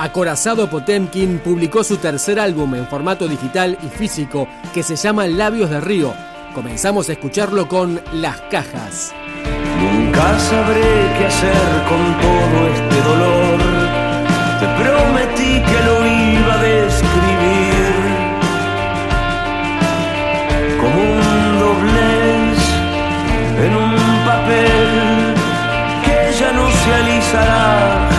Acorazado Potemkin publicó su tercer álbum en formato digital y físico que se llama Labios de Río. Comenzamos a escucharlo con Las Cajas. Nunca sabré qué hacer con todo este dolor. Te prometí que lo iba a describir como un doblez en un papel que ya no se alisará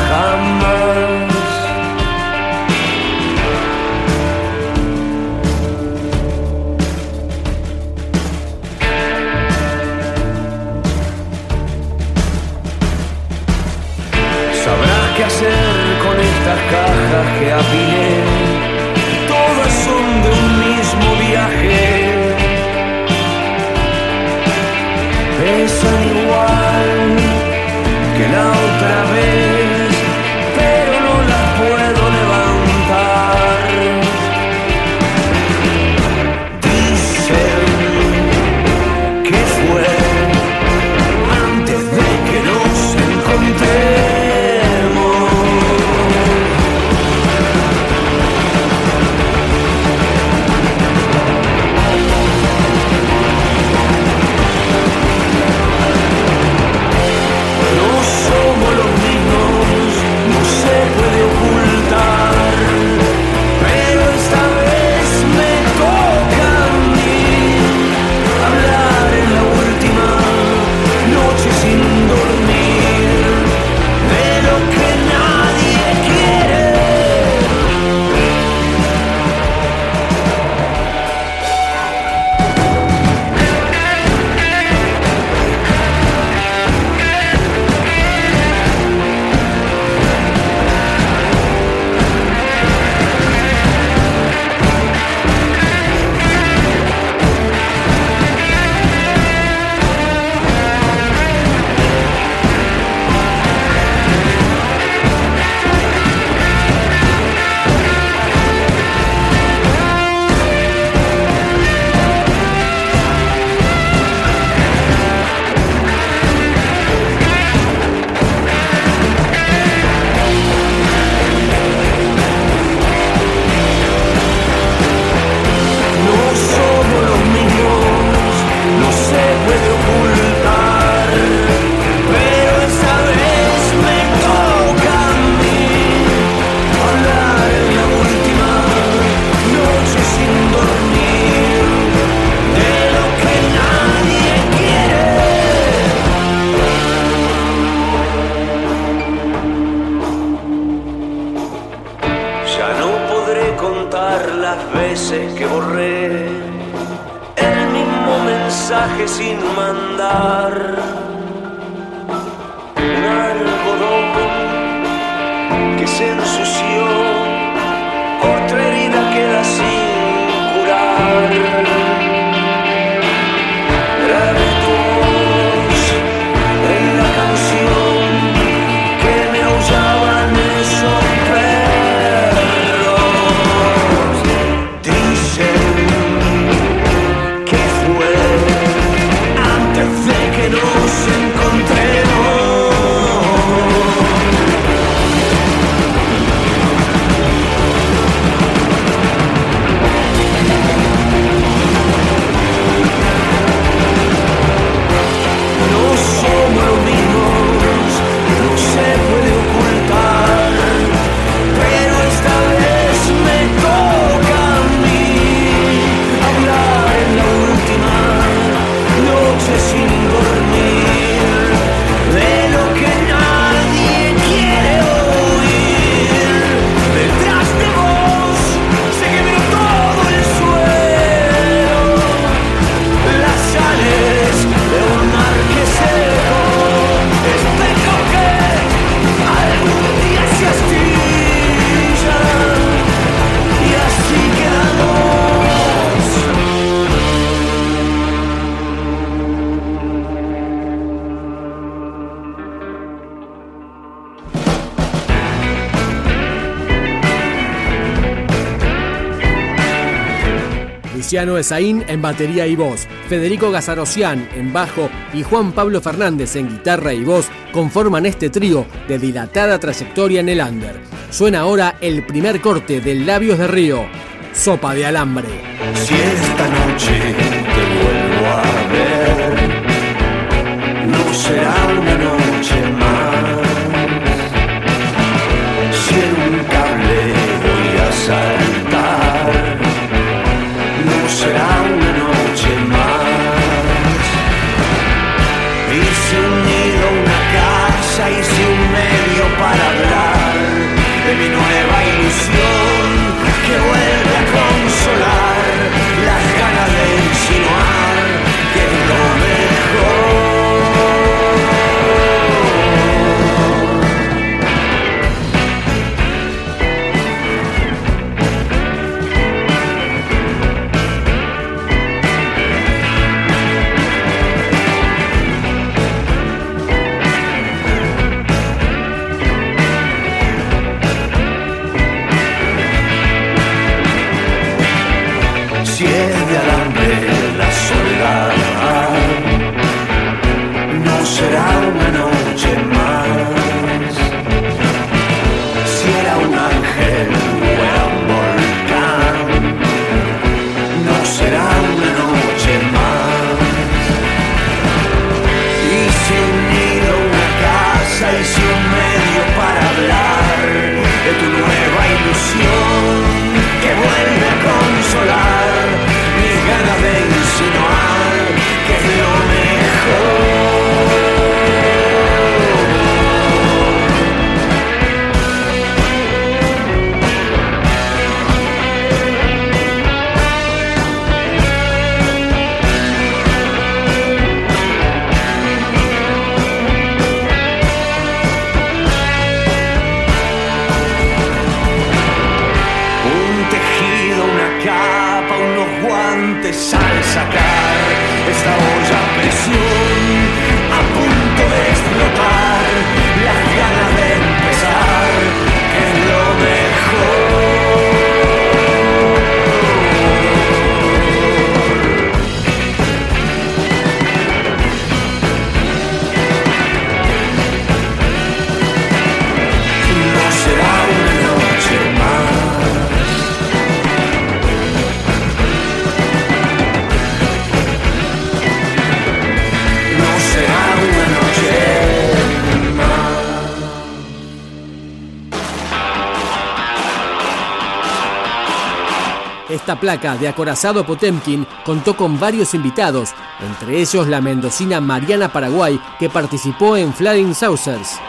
que borré el mismo mensaje sin mandar. Un algodón que se ensució, otra herida queda sin curar. Luciano Esaín en batería y voz, Federico Gazarosian en bajo y Juan Pablo Fernández en guitarra y voz conforman este trío de dilatada trayectoria en el under. Suena ahora el primer corte del Labios de Río, Sopa de Alambre. Si esta noche te vuelvo a ver, no será una noche sacar esta olla Esta placa de acorazado Potemkin contó con varios invitados, entre ellos la mendocina Mariana Paraguay, que participó en Flying Saucers.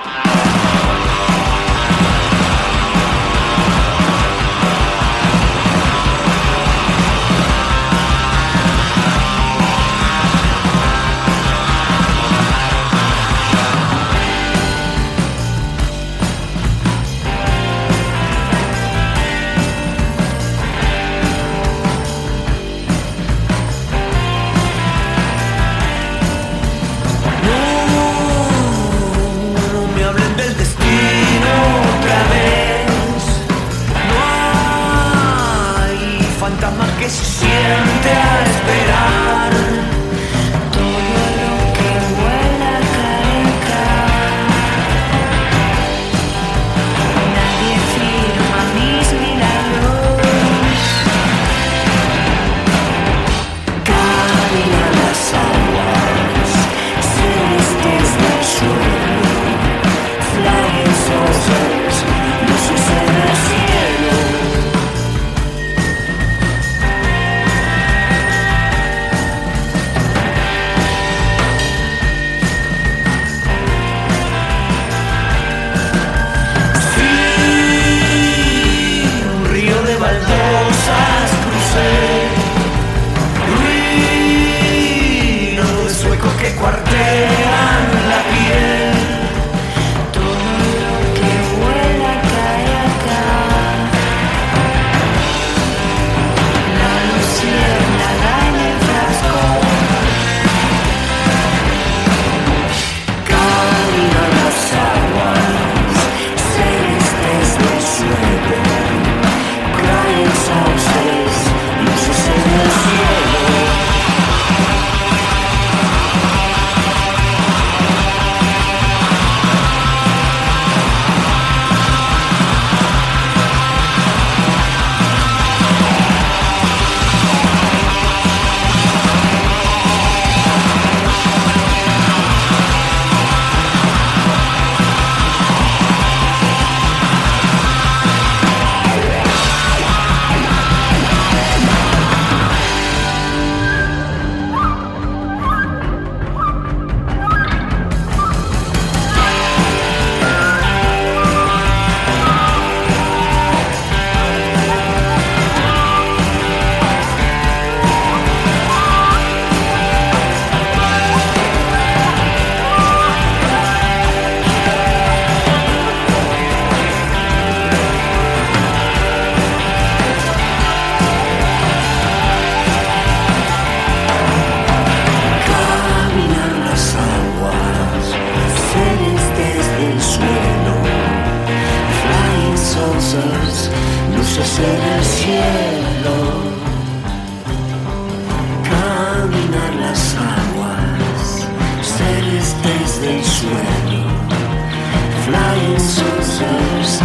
mis sueños.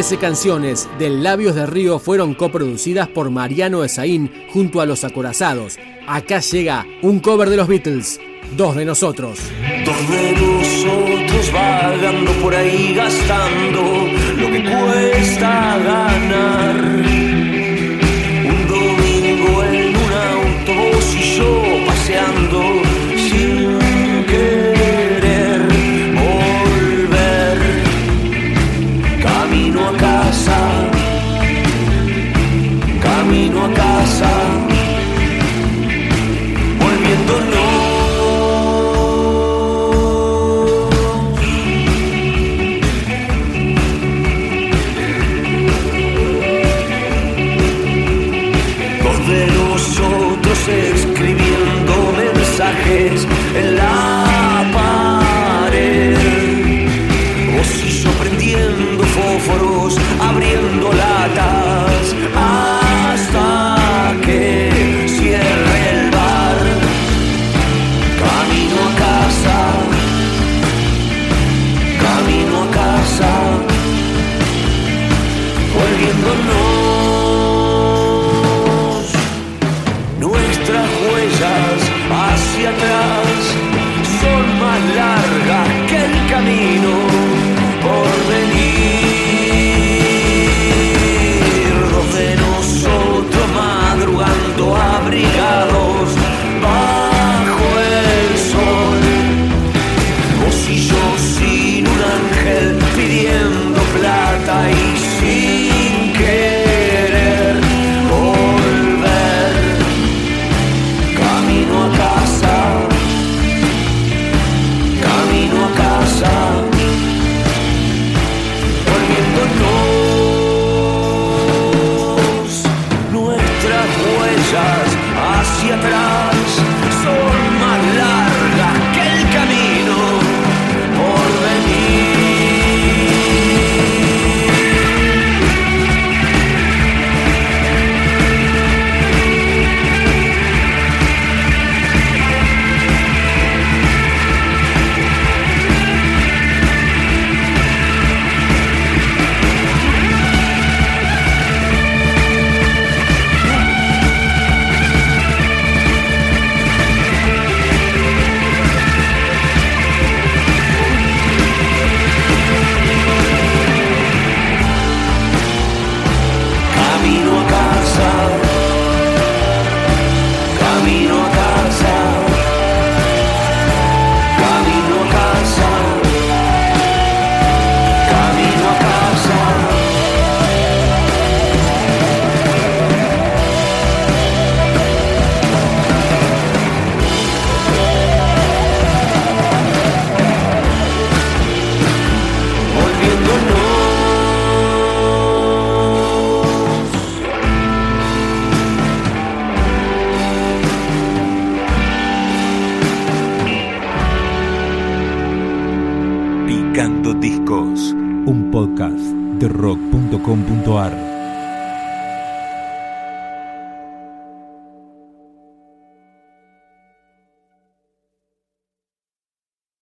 13 canciones del Labios de Río fueron coproducidas por Mariano Esaín junto a Los Acorazados. Acá llega un cover de los Beatles, Dos de Nosotros. Dos de nosotros vagando por ahí gastando lo que cuesta ganar. Un domingo en un auto y yo paseando.